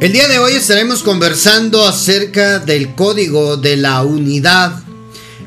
El día de hoy estaremos conversando acerca del código de la unidad.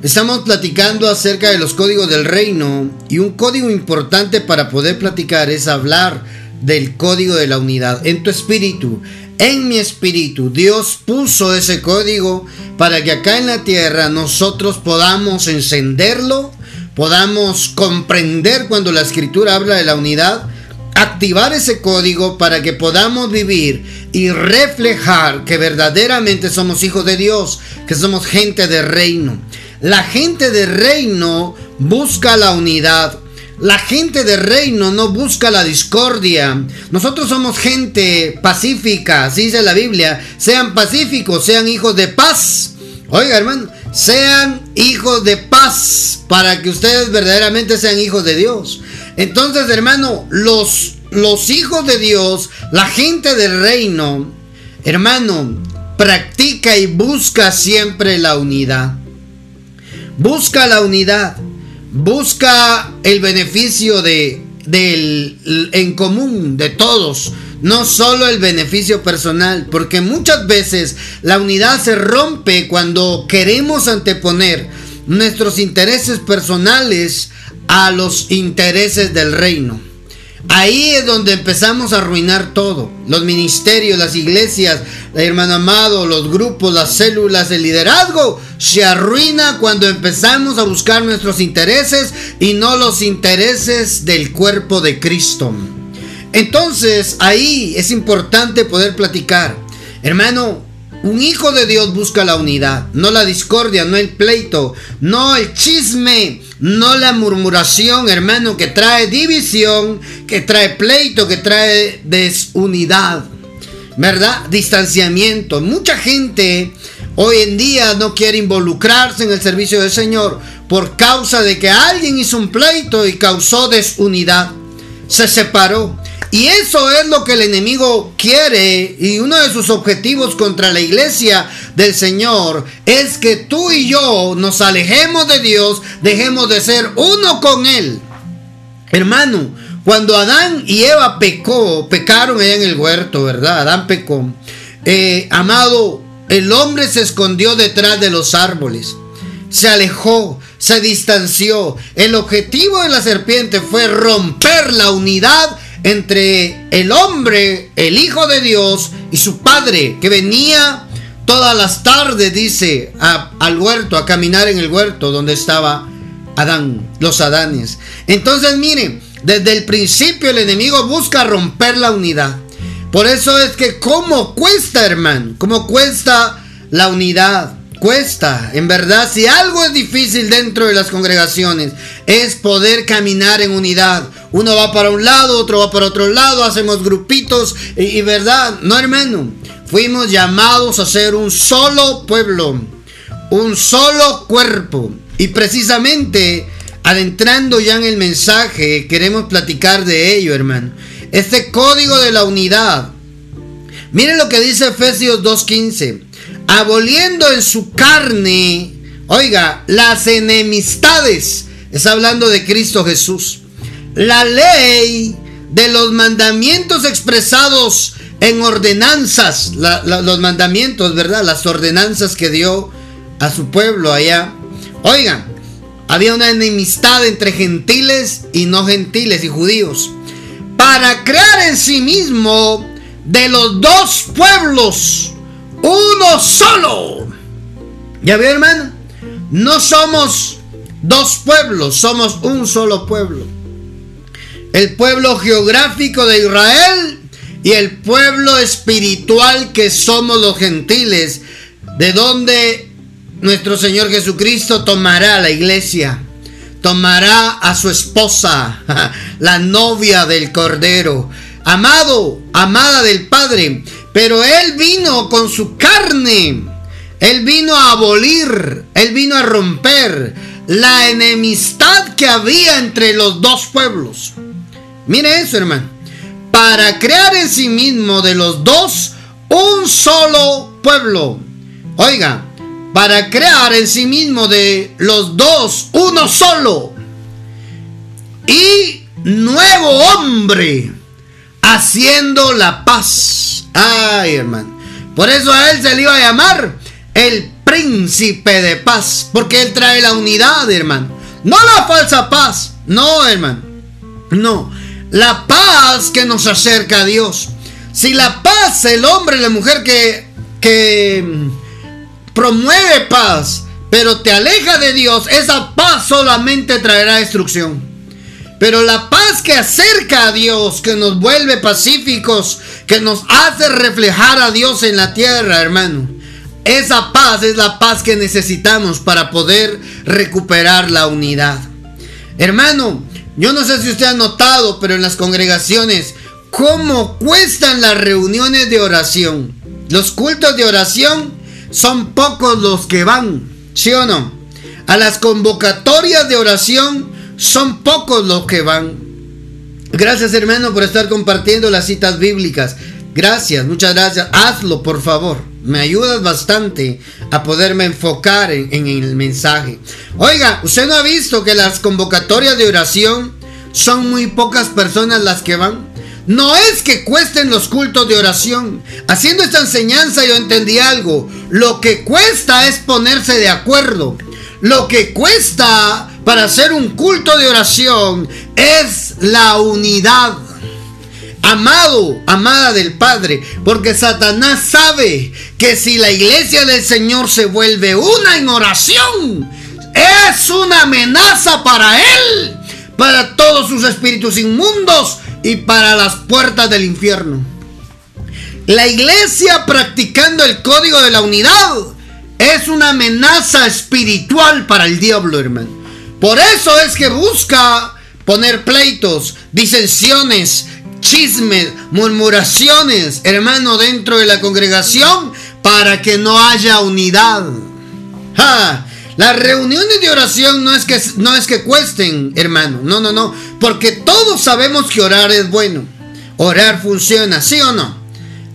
Estamos platicando acerca de los códigos del reino y un código importante para poder platicar es hablar del código de la unidad en tu espíritu. En mi espíritu, Dios puso ese código para que acá en la tierra nosotros podamos encenderlo, podamos comprender cuando la escritura habla de la unidad activar ese código para que podamos vivir y reflejar que verdaderamente somos hijos de Dios, que somos gente de reino. La gente de reino busca la unidad. La gente de reino no busca la discordia. Nosotros somos gente pacífica, así dice la Biblia. Sean pacíficos, sean hijos de paz. Oiga, hermano, sean hijos de paz para que ustedes verdaderamente sean hijos de Dios. Entonces, hermano, los, los hijos de Dios, la gente del reino, hermano, practica y busca siempre la unidad. Busca la unidad. Busca el beneficio de, del, en común de todos, no solo el beneficio personal, porque muchas veces la unidad se rompe cuando queremos anteponer nuestros intereses personales a los intereses del reino. Ahí es donde empezamos a arruinar todo. Los ministerios, las iglesias, hermano amado, los grupos, las células, el liderazgo se arruina cuando empezamos a buscar nuestros intereses y no los intereses del cuerpo de Cristo. Entonces ahí es importante poder platicar. Hermano, un hijo de Dios busca la unidad, no la discordia, no el pleito, no el chisme no la murmuración, hermano, que trae división, que trae pleito, que trae desunidad. ¿Verdad? Distanciamiento. Mucha gente hoy en día no quiere involucrarse en el servicio del Señor por causa de que alguien hizo un pleito y causó desunidad. Se separó. Y eso es lo que el enemigo quiere y uno de sus objetivos contra la iglesia del Señor es que tú y yo nos alejemos de Dios, dejemos de ser uno con Él. Hermano, cuando Adán y Eva pecó, pecaron allá en el huerto, ¿verdad? Adán pecó. Eh, amado, el hombre se escondió detrás de los árboles, se alejó, se distanció. El objetivo de la serpiente fue romper la unidad entre el hombre, el Hijo de Dios y su Padre, que venía todas las tardes, dice, al huerto, a caminar en el huerto donde estaba Adán, los Adanes. Entonces, miren, desde el principio el enemigo busca romper la unidad. Por eso es que, ¿cómo cuesta, hermano? ¿Cómo cuesta la unidad? cuesta. En verdad, si algo es difícil dentro de las congregaciones, es poder caminar en unidad. Uno va para un lado, otro va para otro lado, hacemos grupitos y, verdad, no hermano, fuimos llamados a ser un solo pueblo, un solo cuerpo. Y precisamente, adentrando ya en el mensaje, queremos platicar de ello, hermano. Este código de la unidad. Miren lo que dice Efesios 2.15 aboliendo en su carne, oiga, las enemistades. Está hablando de Cristo Jesús. La ley de los mandamientos expresados en ordenanzas, los mandamientos, ¿verdad? Las ordenanzas que dio a su pueblo allá. Oigan, había una enemistad entre gentiles y no gentiles y judíos. Para crear en sí mismo de los dos pueblos uno solo. ¿Ya ve, hermano? No somos dos pueblos, somos un solo pueblo. El pueblo geográfico de Israel y el pueblo espiritual que somos los gentiles, de donde nuestro Señor Jesucristo tomará la iglesia, tomará a su esposa, la novia del Cordero, amado, amada del Padre, pero Él vino con su carne. Él vino a abolir, Él vino a romper la enemistad que había entre los dos pueblos. Mire eso, hermano. Para crear en sí mismo de los dos un solo pueblo. Oiga, para crear en sí mismo de los dos uno solo. Y nuevo hombre haciendo la paz. Ay, hermano. Por eso a él se le iba a llamar el príncipe de paz, porque él trae la unidad, hermano. No la falsa paz, no, hermano. No, la paz que nos acerca a Dios. Si la paz, el hombre la mujer que, que mm, promueve paz, pero te aleja de Dios, esa paz solamente traerá destrucción. Pero la paz que acerca a Dios, que nos vuelve pacíficos, que nos hace reflejar a Dios en la tierra, hermano. Esa paz es la paz que necesitamos para poder recuperar la unidad. Hermano, yo no sé si usted ha notado, pero en las congregaciones, ¿cómo cuestan las reuniones de oración? Los cultos de oración son pocos los que van, ¿sí o no? A las convocatorias de oración son pocos los que van. Gracias hermano por estar compartiendo las citas bíblicas. Gracias, muchas gracias. Hazlo por favor. Me ayudas bastante a poderme enfocar en, en, el mensaje. Oiga, ¿usted no ha visto que las convocatorias de oración son muy pocas personas las que van? No es que cuesten los cultos de oración. Haciendo esta enseñanza yo entendí algo. Lo que cuesta es ponerse de acuerdo. Lo que cuesta para hacer un culto de oración es la unidad. Amado, amada del Padre, porque Satanás sabe que si la iglesia del Señor se vuelve una en oración, es una amenaza para él, para todos sus espíritus inmundos y para las puertas del infierno. La iglesia practicando el código de la unidad es una amenaza espiritual para el diablo, hermano. Por eso es que busca poner pleitos, disensiones, chismes, murmuraciones, hermano, dentro de la congregación para que no haya unidad. Las reuniones de oración no es, que, no es que cuesten, hermano. No, no, no. Porque todos sabemos que orar es bueno. Orar funciona, ¿sí o no?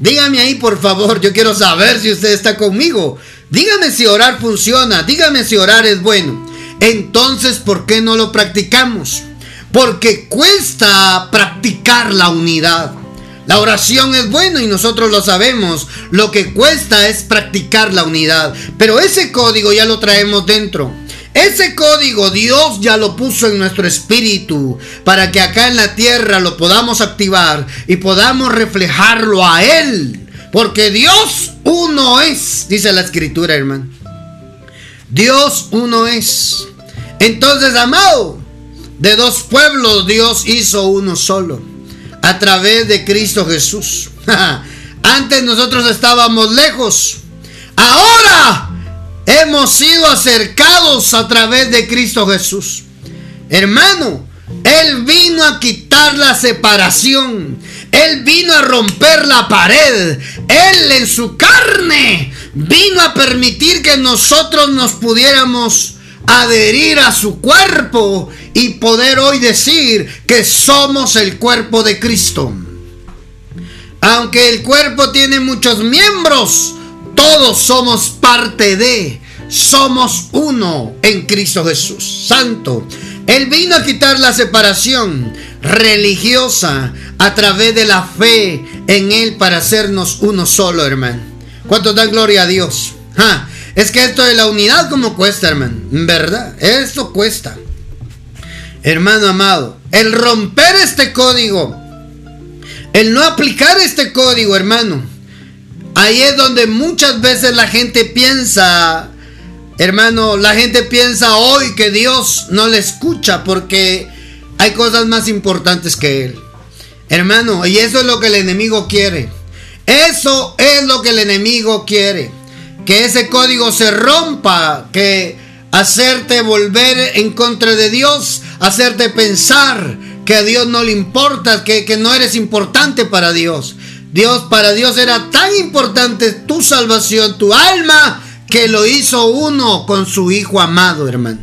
Dígame ahí, por favor. Yo quiero saber si usted está conmigo. Dígame si orar funciona. Dígame si orar es bueno. Entonces, ¿por qué no lo practicamos? Porque cuesta practicar la unidad. La oración es bueno y nosotros lo sabemos. Lo que cuesta es practicar la unidad. Pero ese código ya lo traemos dentro. Ese código Dios ya lo puso en nuestro espíritu para que acá en la tierra lo podamos activar y podamos reflejarlo a Él. Porque Dios uno es, dice la escritura, hermano. Dios uno es. Entonces, amado, de dos pueblos Dios hizo uno solo, a través de Cristo Jesús. Antes nosotros estábamos lejos, ahora hemos sido acercados a través de Cristo Jesús. Hermano, Él vino a quitar la separación. Él vino a romper la pared. Él en su carne vino a permitir que nosotros nos pudiéramos adherir a su cuerpo y poder hoy decir que somos el cuerpo de Cristo. Aunque el cuerpo tiene muchos miembros, todos somos parte de, somos uno en Cristo Jesús. Santo. Él vino a quitar la separación religiosa a través de la fe en Él para hacernos uno solo, hermano. ¿Cuánto dan gloria a Dios? Es que esto de la unidad como cuesta, hermano. ¿Verdad? Esto cuesta. Hermano amado, el romper este código, el no aplicar este código, hermano. Ahí es donde muchas veces la gente piensa, hermano, la gente piensa hoy que Dios no le escucha porque hay cosas más importantes que Él. Hermano, y eso es lo que el enemigo quiere. Eso es lo que el enemigo quiere que ese código se rompa, que hacerte volver en contra de Dios, hacerte pensar que a Dios no le importa, que, que no eres importante para Dios. Dios, para Dios era tan importante tu salvación, tu alma, que lo hizo uno con su Hijo amado, hermano.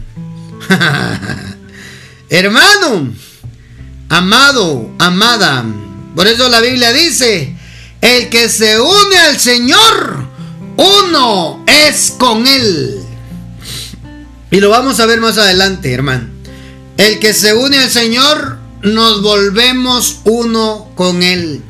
hermano, amado, amada. Por eso la Biblia dice, el que se une al Señor, uno es con Él. Y lo vamos a ver más adelante, hermano. El que se une al Señor nos volvemos uno con Él.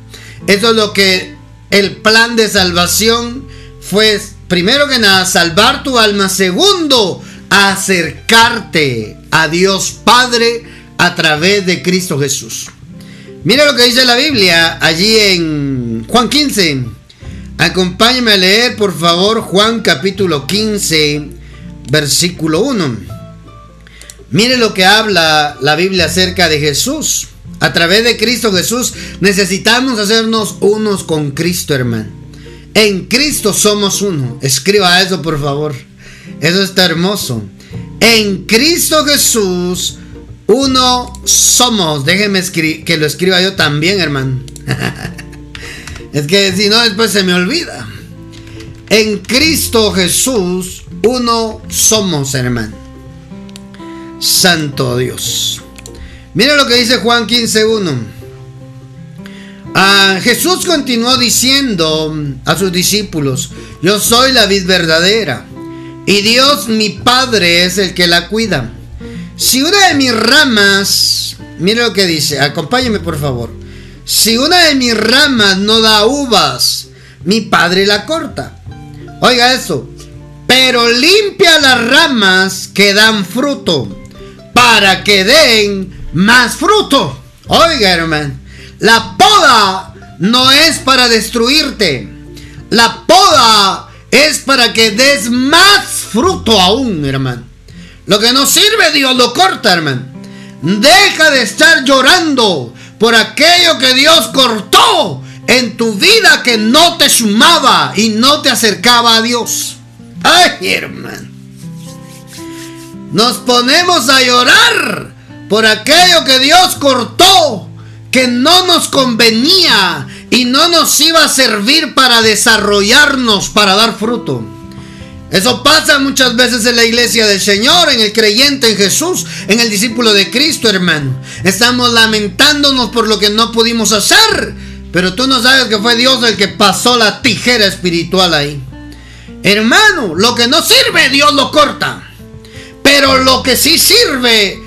Eso es lo que el plan de salvación fue, primero que nada, salvar tu alma. Segundo, acercarte a Dios Padre a través de Cristo Jesús. Mira lo que dice la Biblia allí en Juan 15. Acompáñame a leer, por favor, Juan capítulo 15, versículo 1. Mire lo que habla la Biblia acerca de Jesús. A través de Cristo Jesús necesitamos hacernos unos con Cristo, hermano. En Cristo somos uno. Escriba eso, por favor. Eso está hermoso. En Cristo Jesús, uno somos. Déjeme que lo escriba yo también, hermano. es que si no, después se me olvida. En Cristo Jesús, uno somos, hermano. Santo Dios. Mira lo que dice Juan 15.1. Ah, Jesús continuó diciendo a sus discípulos, yo soy la vid verdadera y Dios mi Padre es el que la cuida. Si una de mis ramas, mira lo que dice, acompáñeme por favor. Si una de mis ramas no da uvas, mi Padre la corta. Oiga eso. Pero limpia las ramas que dan fruto para que den más fruto. Oiga, hermano, la poda no es para destruirte. La poda es para que des más fruto aún, hermano. Lo que no sirve, Dios lo corta, hermano. Deja de estar llorando por aquello que Dios cortó en tu vida que no te sumaba y no te acercaba a Dios. Ay, hermano. Nos ponemos a llorar por aquello que Dios cortó, que no nos convenía y no nos iba a servir para desarrollarnos, para dar fruto. Eso pasa muchas veces en la iglesia del Señor, en el creyente en Jesús, en el discípulo de Cristo, hermano. Estamos lamentándonos por lo que no pudimos hacer, pero tú no sabes que fue Dios el que pasó la tijera espiritual ahí. Hermano, lo que no sirve, Dios lo corta. Pero lo que sí sirve,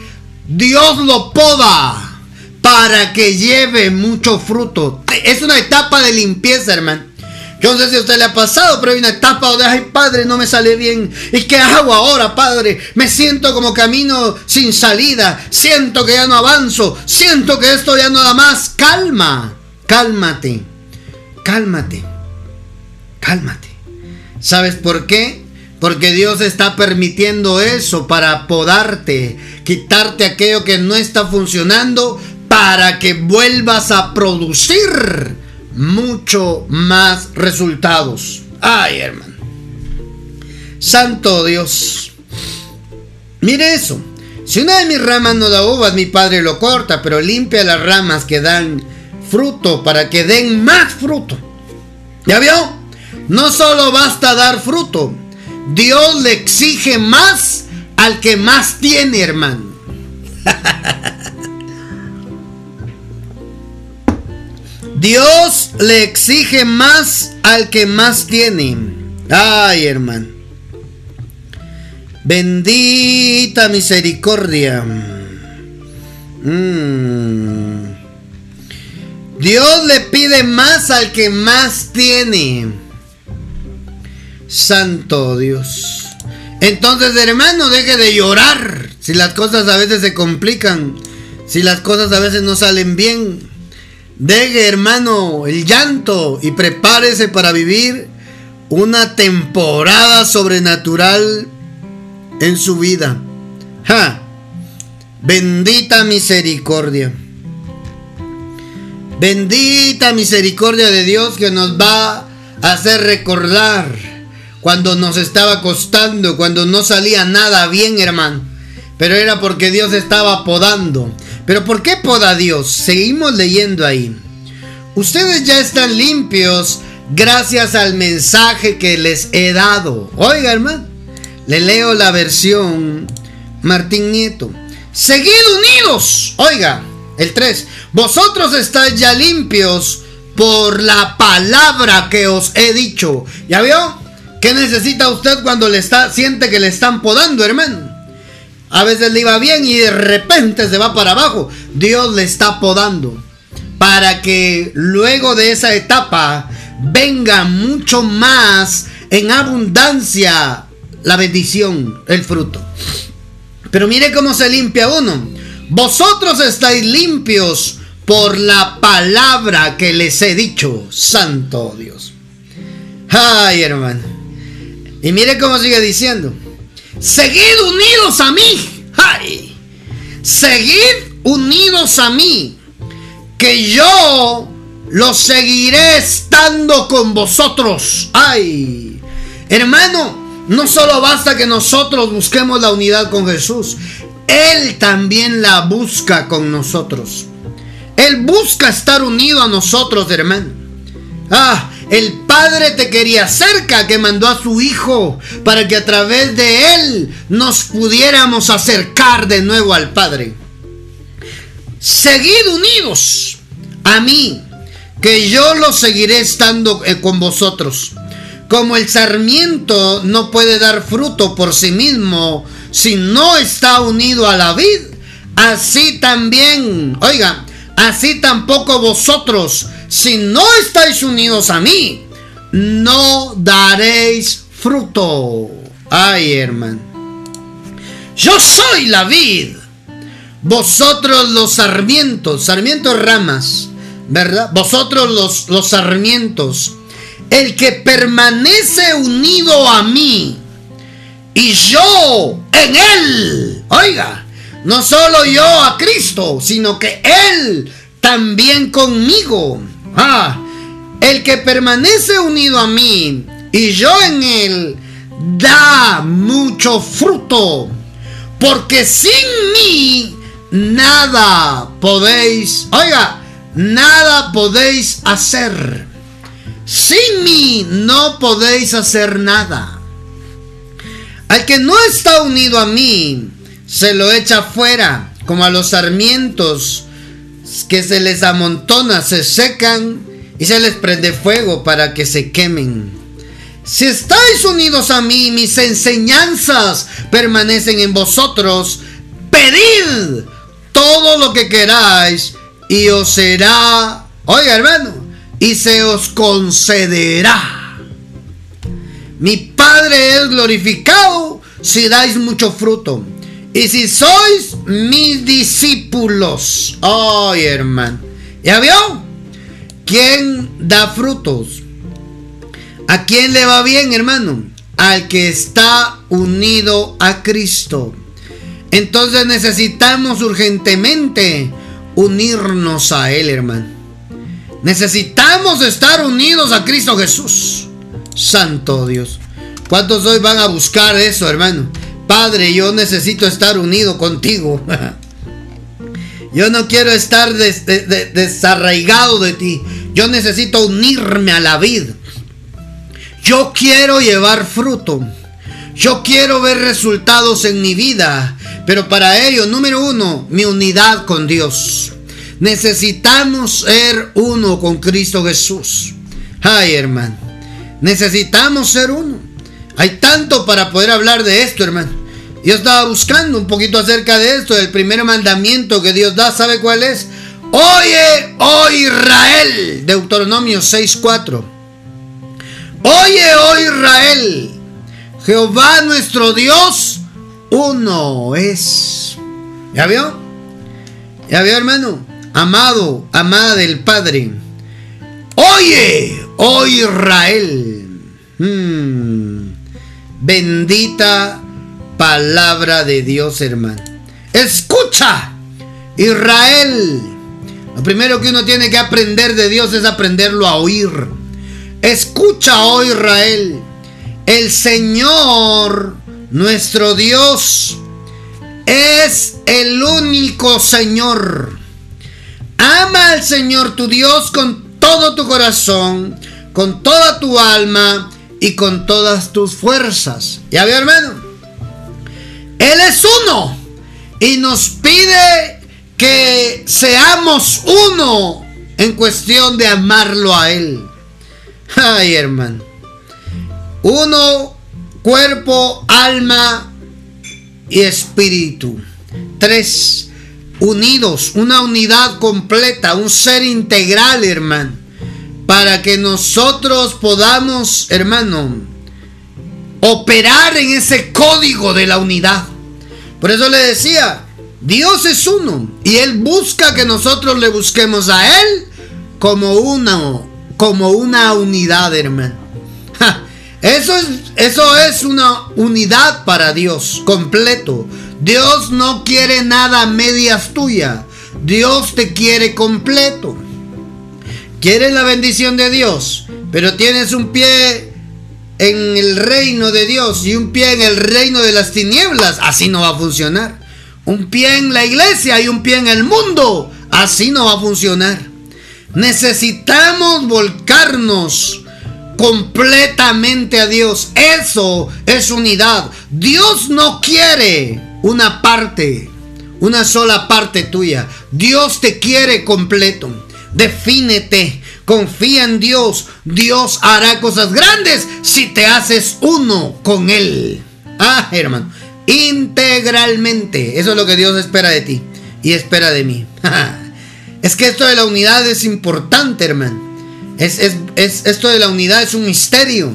Dios lo poda para que lleve mucho fruto. Es una etapa de limpieza, hermano. Yo no sé si a usted le ha pasado, pero hay una etapa donde, ay, padre, no me sale bien. ¿Y qué hago ahora, padre? Me siento como camino sin salida. Siento que ya no avanzo. Siento que esto ya no da más. Calma, cálmate, cálmate, cálmate. ¿Sabes por qué? Porque Dios está permitiendo eso para podarte, quitarte aquello que no está funcionando para que vuelvas a producir mucho más resultados. Ay, hermano. Santo Dios. Mire eso. Si una de mis ramas no da uvas, mi padre lo corta, pero limpia las ramas que dan fruto para que den más fruto. ¿Ya vio? No solo basta dar fruto, Dios le exige más al que más tiene, hermano. Dios le exige más al que más tiene. Ay, hermano. Bendita misericordia. Mm. Dios le pide más al que más tiene. Santo Dios. Entonces, hermano, deje de llorar. Si las cosas a veces se complican. Si las cosas a veces no salen bien. Deje, hermano, el llanto y prepárese para vivir una temporada sobrenatural en su vida. ¡Ja! Bendita misericordia. Bendita misericordia de Dios que nos va a hacer recordar cuando nos estaba costando, cuando no salía nada bien, hermano. Pero era porque Dios estaba podando. Pero ¿por qué poda Dios? Seguimos leyendo ahí. Ustedes ya están limpios gracias al mensaje que les he dado. Oiga, hermano. Le leo la versión Martín Nieto. Seguid unidos. Oiga, el 3. Vosotros estáis ya limpios por la palabra que os he dicho. ¿Ya vio? ¿Qué necesita usted cuando le está, siente que le están podando, hermano? A veces le iba bien y de repente se va para abajo. Dios le está podando para que luego de esa etapa venga mucho más en abundancia la bendición, el fruto. Pero mire cómo se limpia uno. Vosotros estáis limpios por la palabra que les he dicho, Santo Dios. Ay, hermano. Y mire cómo sigue diciendo. Seguid unidos a mí. Ay. Seguid unidos a mí. Que yo los seguiré estando con vosotros. Ay. Hermano, no solo basta que nosotros busquemos la unidad con Jesús. Él también la busca con nosotros. Él busca estar unido a nosotros, hermano. Ah, el Padre te quería cerca que mandó a su Hijo para que a través de Él nos pudiéramos acercar de nuevo al Padre. Seguid unidos a mí, que yo lo seguiré estando eh, con vosotros. Como el sarmiento no puede dar fruto por sí mismo si no está unido a la vid, así también, oiga, así tampoco vosotros, si no estáis unidos a mí, no daréis fruto. Ay, hermano. Yo soy la vid. Vosotros los sarmientos, sarmientos ramas, ¿verdad? Vosotros los, los sarmientos. El que permanece unido a mí y yo en él. Oiga, no solo yo a Cristo, sino que Él también conmigo. Ah, el que permanece unido a mí y yo en Él, da mucho fruto. Porque sin mí nada podéis, oiga, nada podéis hacer. Sin mí no podéis hacer nada. Al que no está unido a mí, se lo echa fuera, como a los sarmientos que se les amontona, se secan y se les prende fuego para que se quemen. Si estáis unidos a mí, mis enseñanzas permanecen en vosotros, pedid todo lo que queráis y os será, oiga hermano, y se os concederá. Mi Padre es glorificado si dais mucho fruto. Y si sois mis discípulos, ay hermano, ¿ya vio? ¿Quién da frutos? ¿A quién le va bien, hermano? Al que está unido a Cristo. Entonces necesitamos urgentemente unirnos a Él, hermano. Necesitamos estar unidos a Cristo Jesús. Santo Dios. ¿Cuántos hoy van a buscar eso, hermano? Padre, yo necesito estar unido contigo. Yo no quiero estar desarraigado de ti. Yo necesito unirme a la vida. Yo quiero llevar fruto. Yo quiero ver resultados en mi vida. Pero para ello, número uno, mi unidad con Dios. Necesitamos ser uno con Cristo Jesús. Ay, hermano. Necesitamos ser uno. Hay tanto para poder hablar de esto, hermano. Yo estaba buscando un poquito acerca de esto, del primer mandamiento que Dios da, ¿sabe cuál es? Oye, oh Israel, Deuteronomio 6:4. Oye, oh Israel, Jehová nuestro Dios, uno es. ¿Ya vio? ¿Ya vio, hermano? Amado, amada del Padre. Oye, oh Israel. Hmm. Bendita palabra de Dios, hermano. Escucha, Israel. Lo primero que uno tiene que aprender de Dios es aprenderlo a oír. Escucha, oh Israel. El Señor, nuestro Dios, es el único Señor. Ama al Señor tu Dios con todo tu corazón, con toda tu alma y con todas tus fuerzas. ¿Ya vio, hermano? Él es uno y nos pide que seamos uno en cuestión de amarlo a Él. Ay, hermano. Uno, cuerpo, alma y espíritu. Tres, unidos, una unidad completa, un ser integral, hermano. Para que nosotros podamos, hermano, operar en ese código de la unidad. Por eso le decía, Dios es uno y Él busca que nosotros le busquemos a Él como una, como una unidad, hermano. eso, es, eso es una unidad para Dios, completo. Dios no quiere nada a medias tuya. Dios te quiere completo. Quieres la bendición de Dios, pero tienes un pie en el reino de Dios y un pie en el reino de las tinieblas. Así no va a funcionar. Un pie en la iglesia y un pie en el mundo. Así no va a funcionar. Necesitamos volcarnos completamente a Dios. Eso es unidad. Dios no quiere una parte, una sola parte tuya. Dios te quiere completo. Defínete, confía en Dios. Dios hará cosas grandes si te haces uno con Él. Ah, hermano, integralmente. Eso es lo que Dios espera de ti y espera de mí. es que esto de la unidad es importante, hermano. Es, esto de la unidad es un misterio.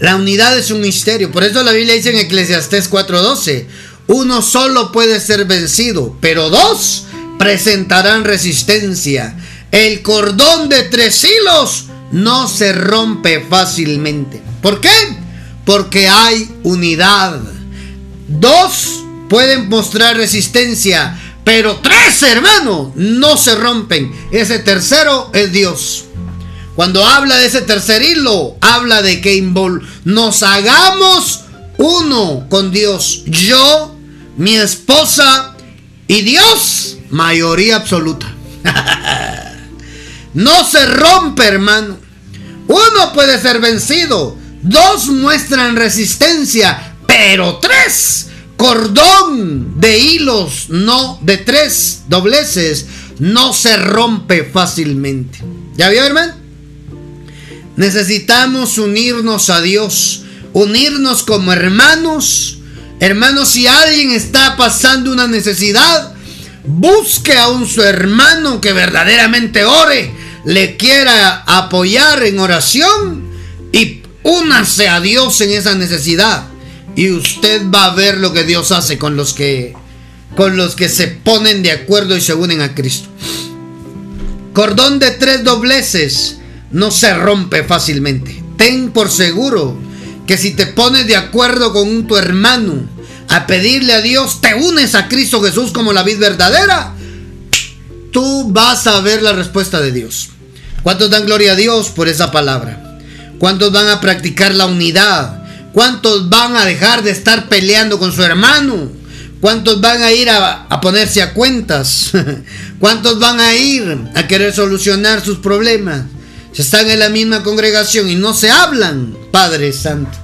La unidad es un misterio. Por eso la Biblia dice en Eclesiastés 4:12, uno solo puede ser vencido, pero dos presentarán resistencia. El cordón de tres hilos no se rompe fácilmente. ¿Por qué? Porque hay unidad. Dos pueden mostrar resistencia, pero tres hermanos no se rompen. Ese tercero es Dios. Cuando habla de ese tercer hilo, habla de que nos hagamos uno con Dios. Yo, mi esposa y Dios, mayoría absoluta. no se rompe, hermano. Uno puede ser vencido. Dos muestran resistencia, pero tres, cordón de hilos, no de tres dobleces, no se rompe fácilmente. ¿Ya vio, hermano? Necesitamos unirnos a Dios, unirnos como hermanos. Hermanos, si alguien está pasando una necesidad, busque a un su hermano que verdaderamente ore, le quiera apoyar en oración y únase a Dios en esa necesidad. Y usted va a ver lo que Dios hace con los que con los que se ponen de acuerdo y se unen a Cristo. Cordón de tres dobleces no se rompe fácilmente. Ten por seguro que si te pones de acuerdo con tu hermano a pedirle a Dios, te unes a Cristo Jesús como la vida verdadera, tú vas a ver la respuesta de Dios. ¿Cuántos dan gloria a Dios por esa palabra? ¿Cuántos van a practicar la unidad? ¿Cuántos van a dejar de estar peleando con su hermano? ¿Cuántos van a ir a, a ponerse a cuentas? ¿Cuántos van a ir a querer solucionar sus problemas? están en la misma congregación y no se hablan, Padre Santo.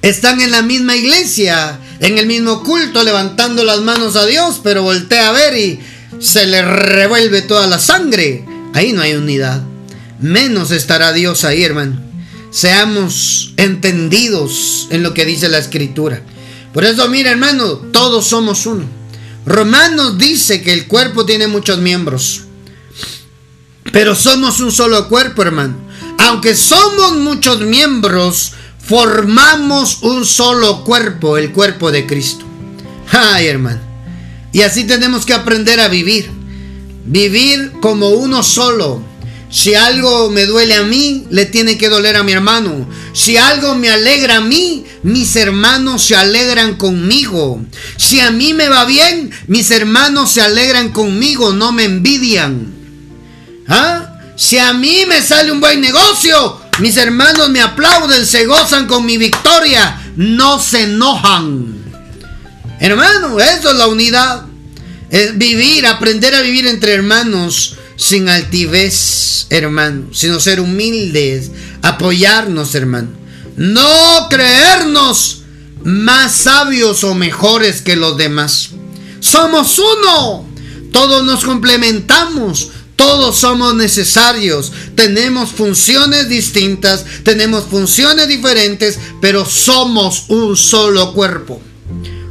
Están en la misma iglesia, en el mismo culto, levantando las manos a Dios, pero voltea a ver y se le revuelve toda la sangre. Ahí no hay unidad. Menos estará Dios ahí, hermano. Seamos entendidos en lo que dice la escritura. Por eso, mira, hermano, todos somos uno. Romanos dice que el cuerpo tiene muchos miembros. Pero somos un solo cuerpo, hermano. Aunque somos muchos miembros, formamos un solo cuerpo, el cuerpo de Cristo. Ay, hermano. Y así tenemos que aprender a vivir. Vivir como uno solo. Si algo me duele a mí, le tiene que doler a mi hermano. Si algo me alegra a mí, mis hermanos se alegran conmigo. Si a mí me va bien, mis hermanos se alegran conmigo, no me envidian. ¿Ah? Si a mí me sale un buen negocio, mis hermanos me aplauden, se gozan con mi victoria, no se enojan. Hermano, eso es la unidad. Es vivir, aprender a vivir entre hermanos sin altivez, hermano, sino ser humildes, apoyarnos, hermano. No creernos más sabios o mejores que los demás. Somos uno. Todos nos complementamos. Todos somos necesarios, tenemos funciones distintas, tenemos funciones diferentes, pero somos un solo cuerpo.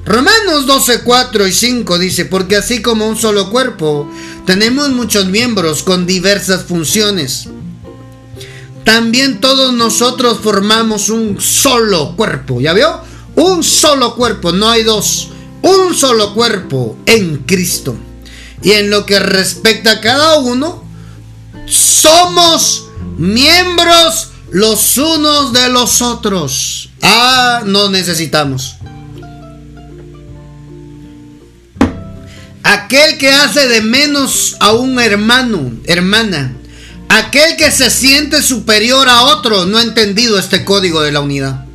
Romanos 12, 4 y 5 dice, porque así como un solo cuerpo, tenemos muchos miembros con diversas funciones. También todos nosotros formamos un solo cuerpo, ¿ya vio? Un solo cuerpo, no hay dos. Un solo cuerpo en Cristo. Y en lo que respecta a cada uno, somos miembros los unos de los otros. Ah, no necesitamos. Aquel que hace de menos a un hermano, hermana, aquel que se siente superior a otro, no ha entendido este código de la unidad.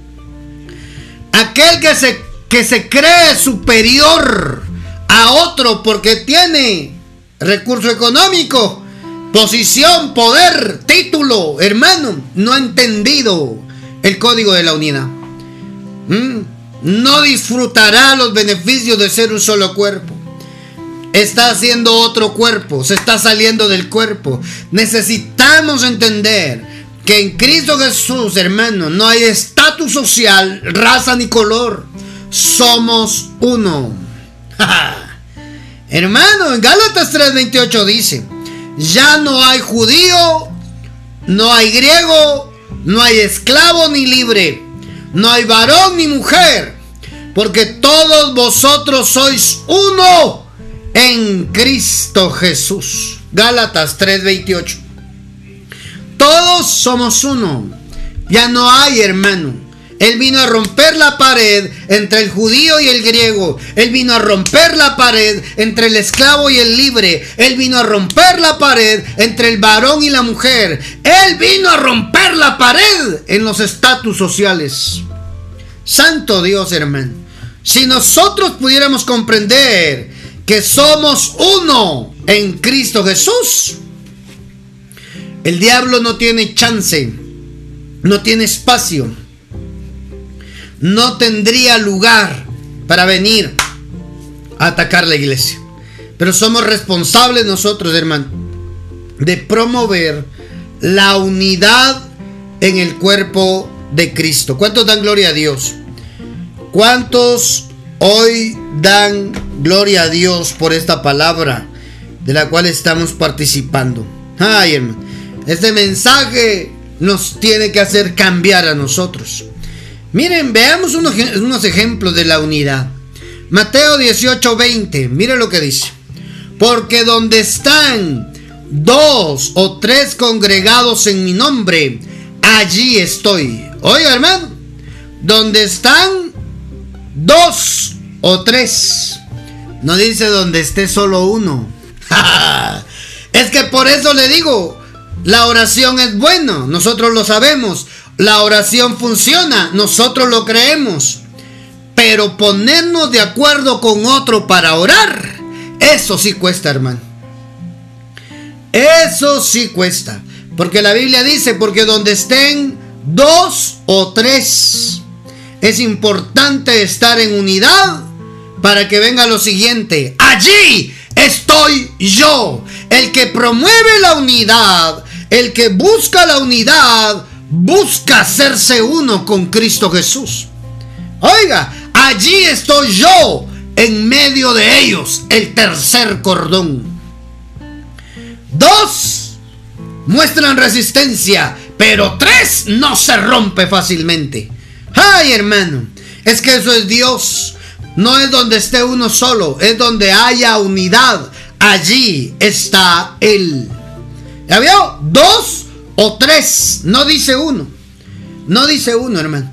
Aquel que se, que se cree superior a otro porque tiene recurso económico, posición, poder, título, hermano, no ha entendido el código de la unidad. ¿Mm? No disfrutará los beneficios de ser un solo cuerpo está haciendo otro cuerpo, se está saliendo del cuerpo. Necesitamos entender que en Cristo Jesús, hermano, no hay estatus social, raza ni color. Somos uno. hermano, en Gálatas 3:28 dice, ya no hay judío, no hay griego, no hay esclavo ni libre, no hay varón ni mujer, porque todos vosotros sois uno en Cristo Jesús. Gálatas 3:28. Todos somos uno. Ya no hay hermano. Él vino a romper la pared entre el judío y el griego. Él vino a romper la pared entre el esclavo y el libre. Él vino a romper la pared entre el varón y la mujer. Él vino a romper la pared en los estatus sociales. Santo Dios, hermano. Si nosotros pudiéramos comprender que somos uno en Cristo Jesús, el diablo no tiene chance, no tiene espacio, no tendría lugar para venir a atacar la iglesia. Pero somos responsables nosotros, hermano, de promover la unidad en el cuerpo de Cristo. ¿Cuántos dan gloria a Dios? ¿Cuántos hoy dan Gloria a Dios por esta palabra de la cual estamos participando. Ay, hermano. Este mensaje nos tiene que hacer cambiar a nosotros. Miren, veamos unos, unos ejemplos de la unidad. Mateo 18, 20. Miren lo que dice. Porque donde están dos o tres congregados en mi nombre, allí estoy. Oiga, hermano. Donde están dos o tres no dice donde esté solo uno. es que por eso le digo, la oración es bueno, nosotros lo sabemos. La oración funciona, nosotros lo creemos. Pero ponernos de acuerdo con otro para orar, eso sí cuesta, hermano. Eso sí cuesta. Porque la Biblia dice, porque donde estén dos o tres, es importante estar en unidad para que venga lo siguiente. Allí estoy yo, el que promueve la unidad, el que busca la unidad, busca hacerse uno con Cristo Jesús. Oiga, allí estoy yo en medio de ellos, el tercer cordón. Dos muestran resistencia, pero tres no se rompe fácilmente. Ay, hermano, es que eso es Dios. No es donde esté uno solo, es donde haya unidad. Allí está Él. ¿Ya vio? Dos o tres. No dice uno. No dice uno, hermano.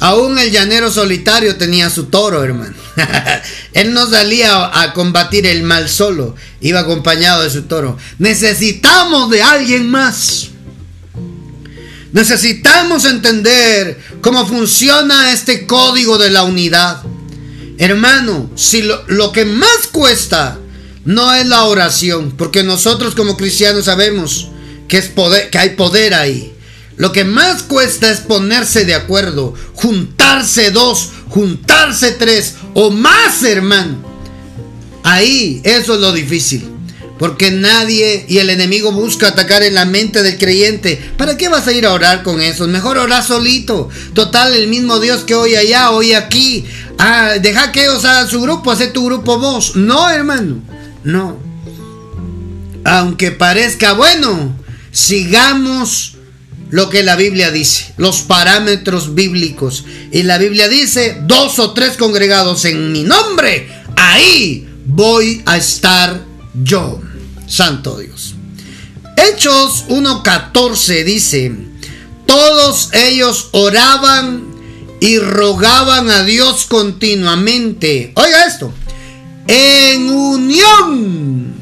Aún el llanero solitario tenía su toro, hermano. Él no salía a combatir el mal solo. Iba acompañado de su toro. Necesitamos de alguien más. Necesitamos entender cómo funciona este código de la unidad. Hermano, si lo, que más cuesta no es la oración, porque nosotros como cristianos sabemos que, es poder, que hay poder ahí. Lo que más cuesta es ponerse de acuerdo, juntarse dos, juntarse tres o más, hermano. Ahí, eso es lo difícil. Porque nadie y el enemigo busca atacar en la mente del creyente. ¿Para qué vas a ir a orar con eso? Mejor orar solito. Total, el mismo Dios que hoy allá, hoy aquí. Ah, deja que ellos hagan su grupo, hace tu grupo vos. No, hermano. No. Aunque parezca bueno, sigamos lo que la Biblia dice, los parámetros bíblicos. Y la Biblia dice, dos o tres congregados en mi nombre, ahí voy a estar yo. Santo Dios. Hechos 1.14 dice, todos ellos oraban y rogaban a Dios continuamente. Oiga esto, en unión,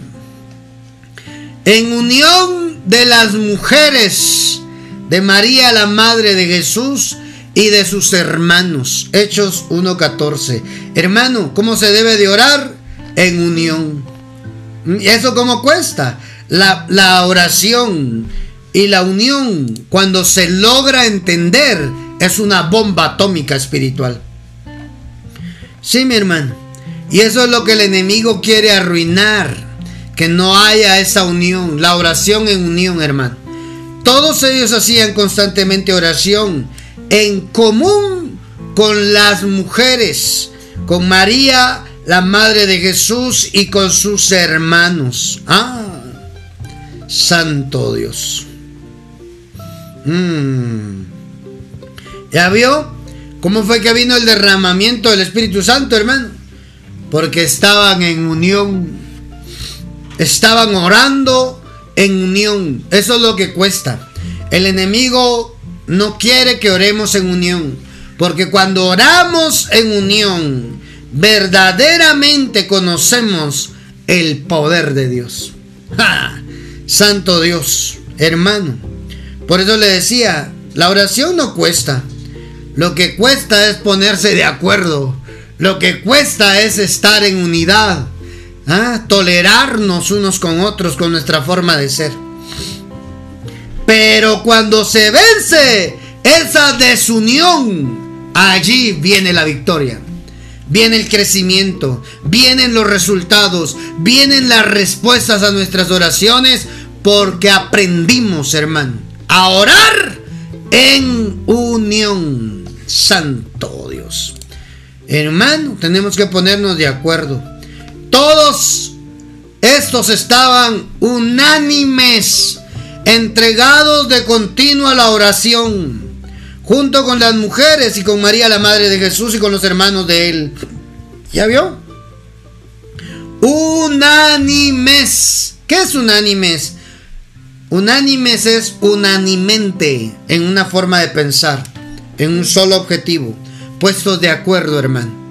en unión de las mujeres de María, la madre de Jesús, y de sus hermanos. Hechos 1.14. Hermano, ¿cómo se debe de orar? En unión. ¿Y eso cómo cuesta? La, la oración y la unión, cuando se logra entender, es una bomba atómica espiritual. Sí, mi hermano. Y eso es lo que el enemigo quiere arruinar. Que no haya esa unión. La oración en unión, hermano. Todos ellos hacían constantemente oración en común con las mujeres, con María, la madre de Jesús, y con sus hermanos. Ah, santo Dios. Mm. ¿Ya vio? ¿Cómo fue que vino el derramamiento del Espíritu Santo, hermano? Porque estaban en unión. Estaban orando en unión. Eso es lo que cuesta. El enemigo no quiere que oremos en unión. Porque cuando oramos en unión, verdaderamente conocemos el poder de Dios. Santo Dios, hermano. Por eso le decía, la oración no cuesta. Lo que cuesta es ponerse de acuerdo. Lo que cuesta es estar en unidad. ¿Ah? Tolerarnos unos con otros con nuestra forma de ser. Pero cuando se vence esa desunión, allí viene la victoria. Viene el crecimiento, vienen los resultados, vienen las respuestas a nuestras oraciones porque aprendimos, hermano, a orar en unión. Santo Dios. Hermano, tenemos que ponernos de acuerdo. Todos estos estaban unánimes, entregados de continuo a la oración, junto con las mujeres y con María, la Madre de Jesús, y con los hermanos de él. ¿Ya vio? Unánimes. ¿Qué es unánimes? Unánimes es unanimente en una forma de pensar, en un solo objetivo, puestos de acuerdo, hermano.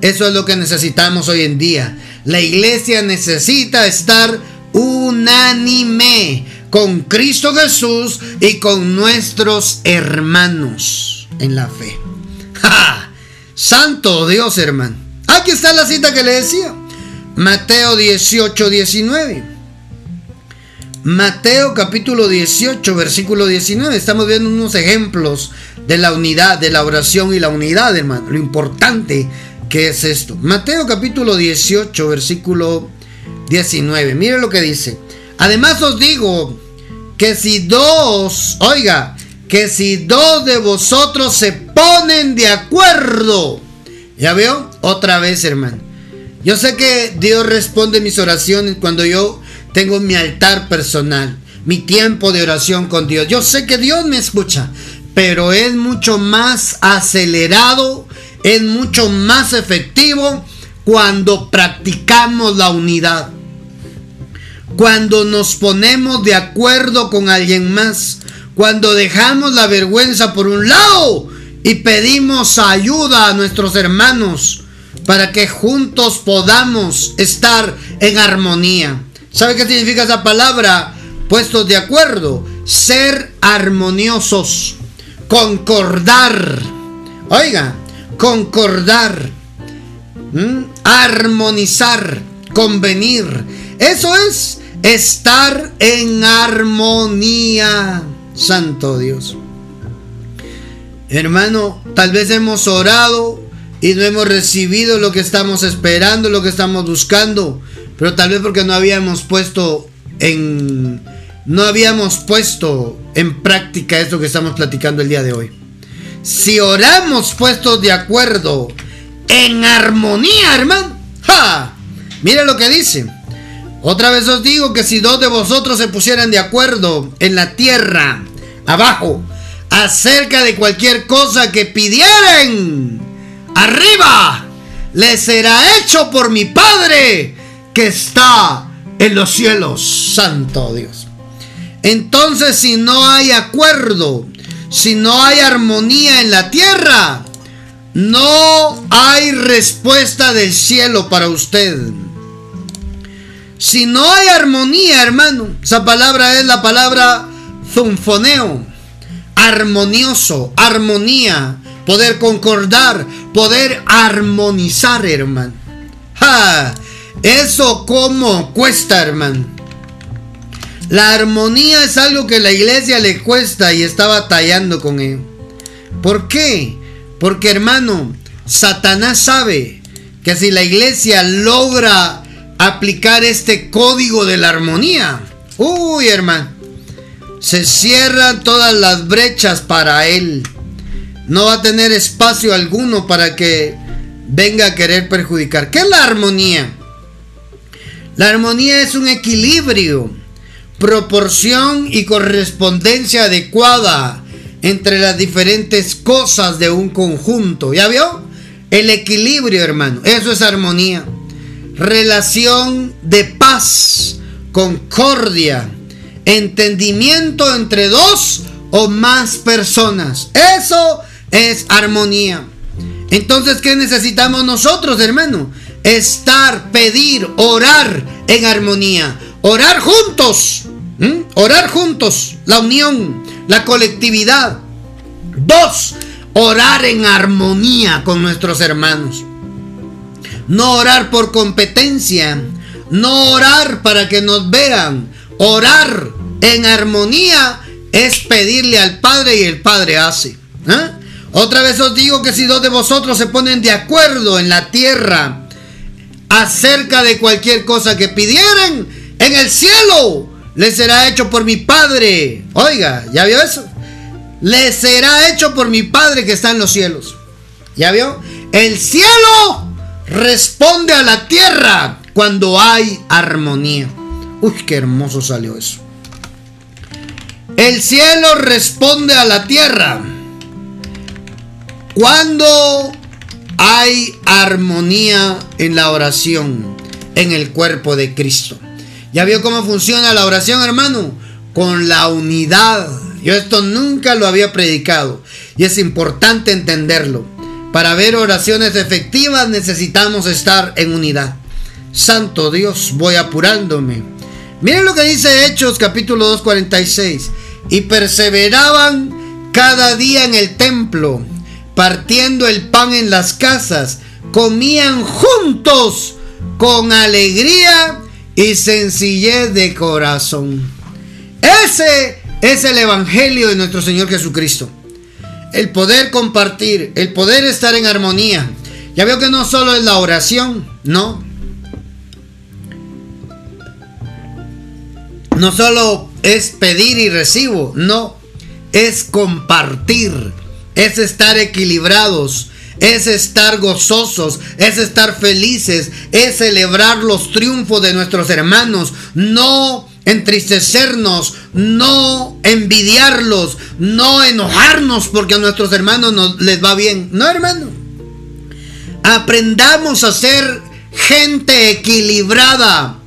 Eso es lo que necesitamos hoy en día. La iglesia necesita estar unánime con Cristo Jesús y con nuestros hermanos en la fe. Santo Dios, hermano. Aquí está la cita que le decía. Mateo 18, 19. Mateo capítulo 18, versículo 19. Estamos viendo unos ejemplos de la unidad, de la oración y la unidad, hermano. Lo importante que es esto. Mateo capítulo 18, versículo 19. Mire lo que dice. Además os digo que si dos, oiga, que si dos de vosotros se ponen de acuerdo. ¿Ya veo? Otra vez, hermano. Yo sé que Dios responde mis oraciones cuando yo tengo mi altar personal, mi tiempo de oración con Dios. Yo sé que Dios me escucha, pero es mucho más acelerado, es mucho más efectivo cuando practicamos la unidad. Cuando nos ponemos de acuerdo con alguien más, cuando dejamos la vergüenza por un lado y pedimos ayuda a nuestros hermanos para que juntos podamos estar en armonía. ¿Sabe qué significa esa palabra? Puestos de acuerdo, ser armoniosos, concordar. Oiga, concordar, armonizar, convenir. Eso es estar en armonía. Santo Dios. Hermano, tal vez hemos orado y no hemos recibido lo que estamos esperando, lo que estamos buscando pero tal vez porque no habíamos puesto en no habíamos puesto en práctica esto que estamos platicando el día de hoy. Si oramos puestos de acuerdo, en armonía, hermano. ¡Ja! Mire lo que dice. Otra vez os digo que si dos de vosotros se pusieran de acuerdo en la tierra, abajo, acerca de cualquier cosa que pidieran, arriba, les será hecho por mi Padre que está en los cielos. Santo Dios. Entonces, si no hay acuerdo, si no hay armonía en la tierra, no hay respuesta del cielo para usted. Si no hay armonía, hermano, esa palabra es la palabra zunfoneo, armonioso, armonía, poder concordar, poder armonizar, hermano. Eso como cuesta, hermano. La armonía es algo que la iglesia le cuesta y está batallando con él. ¿Por qué? Porque hermano, Satanás sabe que si la iglesia logra aplicar este código de la armonía, uy hermano, se cierran todas las brechas para él. No va a tener espacio alguno para que venga a querer perjudicar. ¿Qué es la armonía? La armonía es un equilibrio, proporción y correspondencia adecuada entre las diferentes cosas de un conjunto. ¿Ya vio? El equilibrio, hermano. Eso es armonía. Relación de paz, concordia, entendimiento entre dos o más personas. Eso es armonía. Entonces, ¿qué necesitamos nosotros, hermano? Estar, pedir, orar en armonía. Orar juntos. Orar juntos. La unión la colectividad. Dos, orar en armonía con nuestros hermanos. No orar por competencia, no orar para que nos vean. Orar en armonía es pedirle al Padre y el Padre hace. ¿eh? Otra vez os digo que si dos de vosotros se ponen de acuerdo en la tierra acerca de cualquier cosa que pidieran, en el cielo le será hecho por mi Padre. Oiga, ¿ya vio eso? Le será hecho por mi Padre que está en los cielos. ¿Ya vio? El cielo responde a la tierra cuando hay armonía. Uy, qué hermoso salió eso. El cielo responde a la tierra cuando hay armonía en la oración, en el cuerpo de Cristo. ¿Ya vio cómo funciona la oración, hermano? Con la unidad. Yo esto nunca lo había predicado y es importante entenderlo. Para ver oraciones efectivas necesitamos estar en unidad. Santo Dios, voy apurándome. Miren lo que dice Hechos capítulo 2, Y perseveraban cada día en el templo, partiendo el pan en las casas, comían juntos con alegría y sencillez de corazón. Ese es el Evangelio de nuestro Señor Jesucristo. El poder compartir, el poder estar en armonía. Ya veo que no solo es la oración, no. No solo es pedir y recibo, no. Es compartir, es estar equilibrados, es estar gozosos, es estar felices, es celebrar los triunfos de nuestros hermanos, no entristecernos, no envidiarlos, no enojarnos porque a nuestros hermanos les va bien. No, hermano. Aprendamos a ser gente equilibrada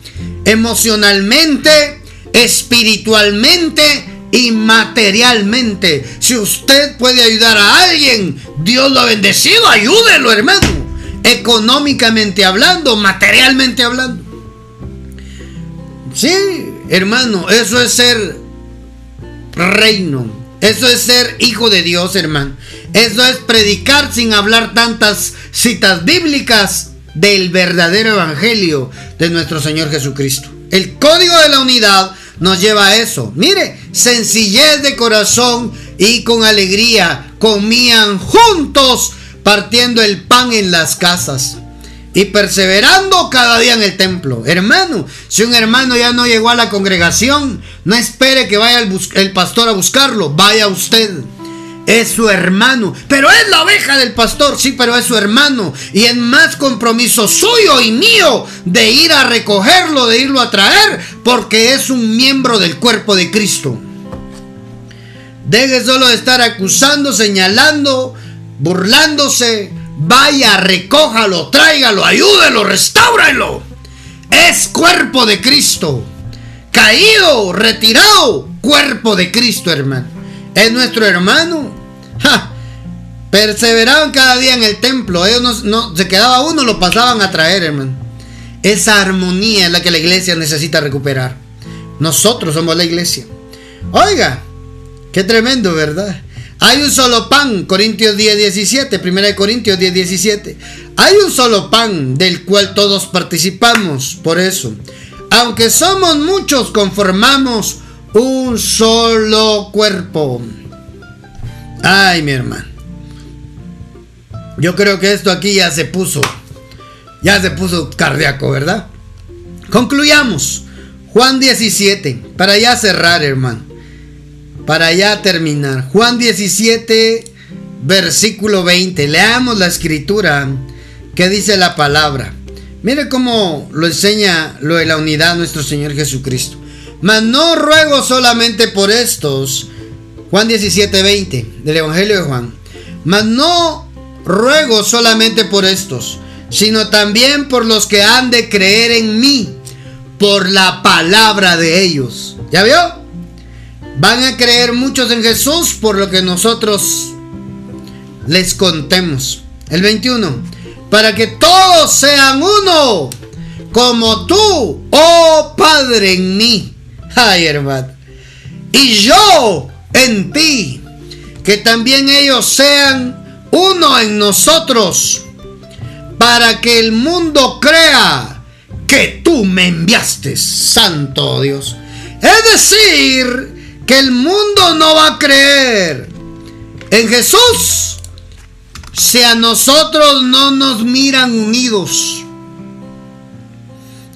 emocionalmente, espiritualmente y materialmente. Si usted puede ayudar a alguien, Dios lo ha bendecido, ayúdelo, hermano. Económicamente hablando, materialmente hablando. Sí, hermano, eso es ser reino. Eso es ser hijo de Dios, hermano. Eso es predicar sin hablar tantas citas bíblicas del verdadero evangelio de nuestro Señor Jesucristo. El código de la unidad nos lleva a eso. Mire, sencillez de corazón y con alegría comían juntos partiendo el pan en las casas y perseverando cada día en el templo. Hermano, si un hermano ya no llegó a la congregación, no espere que vaya el, el pastor a buscarlo, vaya usted. Es su hermano, pero es la oveja del pastor, sí, pero es su hermano. Y es más compromiso suyo y mío de ir a recogerlo, de irlo a traer, porque es un miembro del cuerpo de Cristo. Deje solo de estar acusando, señalando, burlándose. Vaya, recójalo, tráigalo, ayúdelo, restáuralo. Es cuerpo de Cristo. Caído, retirado, cuerpo de Cristo, hermano. Es nuestro hermano. Perseveraban cada día en el templo. Ellos no, se quedaba uno, lo pasaban a traer, hermano. Esa armonía es la que la iglesia necesita recuperar. Nosotros somos la iglesia. Oiga, qué tremendo, ¿verdad? Hay un solo pan, Corintios 10, 17, 1 Corintios 10, 17. Hay un solo pan del cual todos participamos, por eso. Aunque somos muchos, conformamos un solo cuerpo. Ay, mi hermano. Yo creo que esto aquí ya se puso, ya se puso cardíaco, ¿verdad? Concluyamos. Juan 17, para ya cerrar, hermano para ya terminar. Juan 17, versículo 20. Leamos la escritura que dice la palabra. Mire cómo lo enseña lo de la unidad nuestro Señor Jesucristo. Mas no ruego solamente por estos. Juan 17, 20 del Evangelio de Juan. Mas no ruego solamente por estos, sino también por los que han de creer en mí, por la palabra de ellos. ¿Ya vio? Van a creer muchos en Jesús por lo que nosotros les contemos. El 21. Para que todos sean uno, como tú, oh Padre, en mí. Ay, hermano. Y yo en ti. Que también ellos sean uno en nosotros. Para que el mundo crea que tú me enviaste, Santo Dios. Es decir, que el mundo no va a creer en Jesús si a nosotros no nos miran unidos.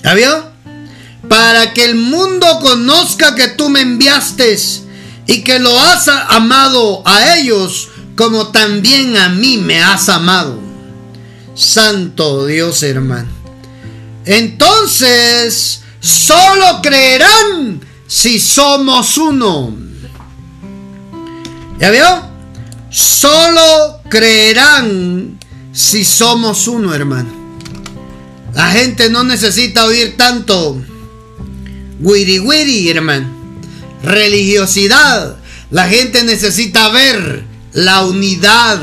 ¿Ya? Para que el mundo conozca que tú me enviaste y que lo has amado a ellos como también a mí me has amado. Santo Dios hermano. Entonces, solo creerán si somos uno. ¿Ya vio? Solo creerán si somos uno, hermano. La gente no necesita oír tanto wiri wiri, hermano. Religiosidad. La gente necesita ver la unidad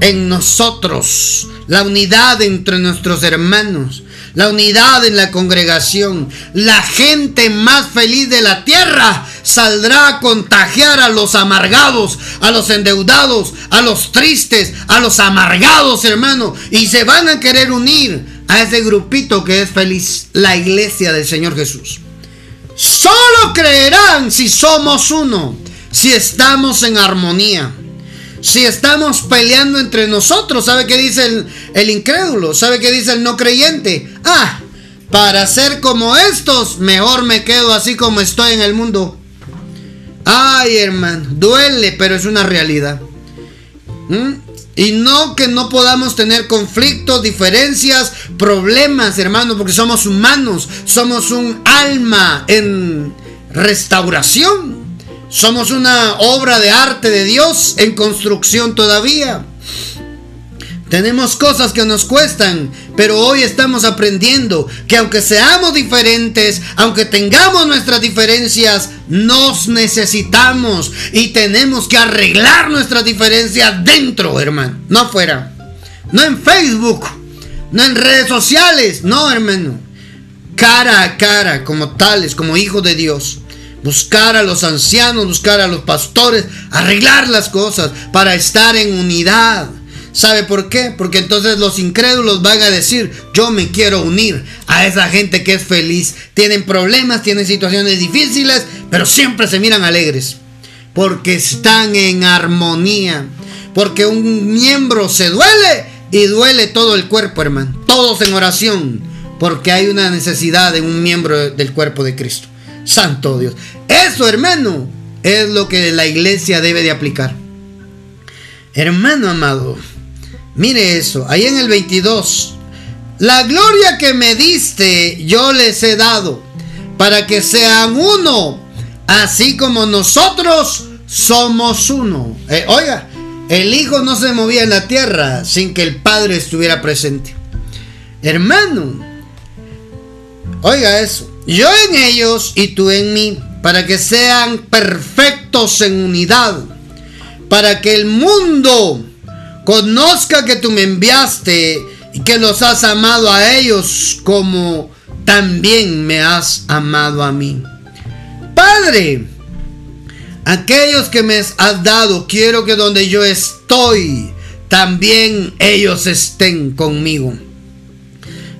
en nosotros, la unidad entre nuestros hermanos, la unidad en la congregación. La gente más feliz de la tierra saldrá a contagiar a los amargados, a los endeudados, a los tristes, a los amargados, hermano. Y se van a querer unir a ese grupito que es feliz, la iglesia del Señor Jesús. Solo creerán si somos uno, si estamos en armonía. Si estamos peleando entre nosotros, ¿sabe qué dice el, incrédulo? ¿Sabe qué dice el no creyente? Ah, para ser como estos, mejor me quedo así como estoy en el mundo. Ay, hermano, duele, pero es una realidad. ¿Mm? Y no que no podamos tener conflictos, diferencias, problemas, hermano, porque somos humanos, somos un alma en restauración. Somos una obra de arte de Dios en construcción todavía. Tenemos cosas que nos cuestan, pero hoy estamos aprendiendo que aunque seamos diferentes, aunque tengamos nuestras diferencias, nos necesitamos y tenemos que arreglar nuestras diferencias dentro, hermano, no afuera. No en Facebook, no en redes sociales, no, hermano. Cara a cara, como tales, como hijos de Dios buscar a los ancianos, buscar a los pastores, arreglar las cosas para estar en unidad. ¿Sabe por qué? Porque entonces los incrédulos van a decir, yo me quiero unir a esa gente que es feliz. Tienen problemas, tienen situaciones difíciles, pero siempre se miran alegres. Porque están en armonía. Porque un miembro se duele y duele todo el cuerpo, hermano. Todos en oración. Porque hay una necesidad de un miembro del cuerpo de Cristo. Santo Dios. Eso, hermano, es lo que la iglesia debe de aplicar. Hermano amado, mire eso, ahí en el 22, la gloria que me diste yo les he dado, para que sean uno, así como nosotros somos uno. Eh, oiga, el Hijo no se movía en la tierra sin que el Padre estuviera presente. Hermano, oiga eso, yo en ellos y tú en mí, para que sean perfectos en unidad, para que el mundo conozca que tú me enviaste y que los has amado a ellos como también me has amado a mí. Padre, aquellos que me has dado, quiero que donde yo estoy, también ellos estén conmigo.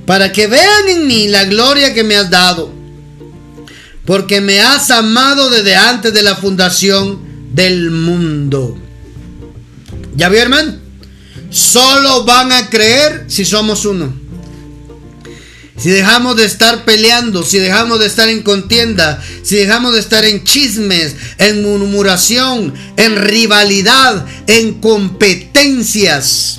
Para que vean en mí la gloria que me has dado. Porque me has amado desde antes de la fundación del mundo. ¿Ya vio, hermano? Solo van a creer si somos uno. Si dejamos de estar peleando, si dejamos de estar en contienda, si dejamos de estar en chismes, en murmuración, en rivalidad, en competencias.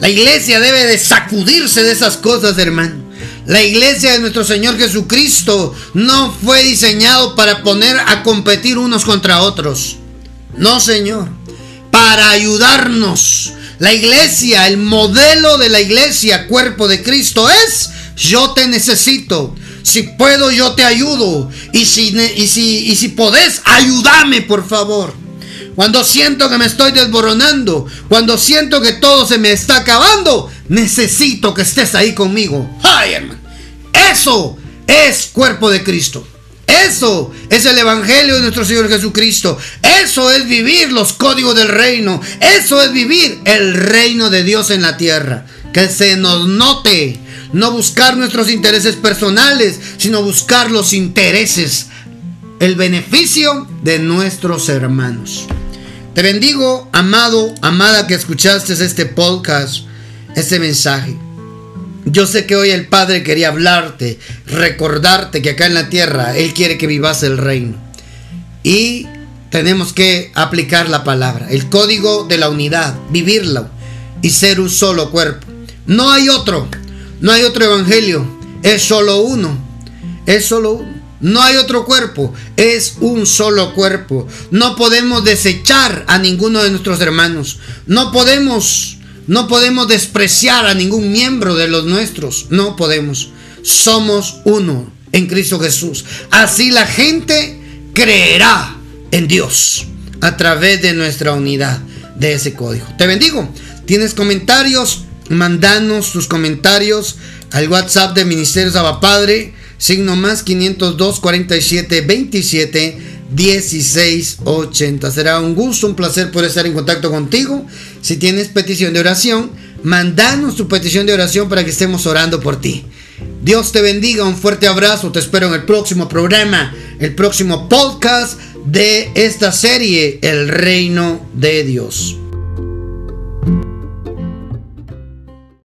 La iglesia debe de sacudirse de esas cosas, hermano. La iglesia de nuestro Señor Jesucristo no fue diseñado para poner a competir unos contra otros. No, Señor. Para ayudarnos. La iglesia, el modelo de la iglesia, cuerpo de Cristo, es yo te necesito. Si puedo, yo te ayudo. Y si, y si, y si podés, ayúdame, por favor. Cuando siento que me estoy desboronando, cuando siento que todo se me está acabando, necesito que estés ahí conmigo. Eso es cuerpo de Cristo. Eso es el Evangelio de nuestro Señor Jesucristo. Eso es vivir los códigos del reino. Eso es vivir el reino de Dios en la tierra. Que se nos note no buscar nuestros intereses personales, sino buscar los intereses, el beneficio de nuestros hermanos. Te bendigo, amado, amada que escuchaste este podcast, este mensaje. Yo sé que hoy el Padre quería hablarte, recordarte que acá en la tierra Él quiere que vivas el reino. Y tenemos que aplicar la palabra, el código de la unidad, vivirlo y ser un solo cuerpo. No hay otro. No hay otro evangelio, es solo uno. Es solo uno. No hay otro cuerpo, es un solo cuerpo. No podemos desechar a ninguno de nuestros hermanos. No podemos, no podemos despreciar a ningún miembro de los nuestros. No podemos. Somos uno en Cristo Jesús. Así la gente creerá en Dios a través de nuestra unidad de ese código. Te bendigo. ¿Tienes comentarios? Mandanos tus comentarios al WhatsApp de Ministerios Padre, signo más 502 47 27 16 80. Será un gusto, un placer poder estar en contacto contigo. Si tienes petición de oración, mandanos tu petición de oración para que estemos orando por ti. Dios te bendiga, un fuerte abrazo, te espero en el próximo programa, el próximo podcast de esta serie, El Reino de Dios.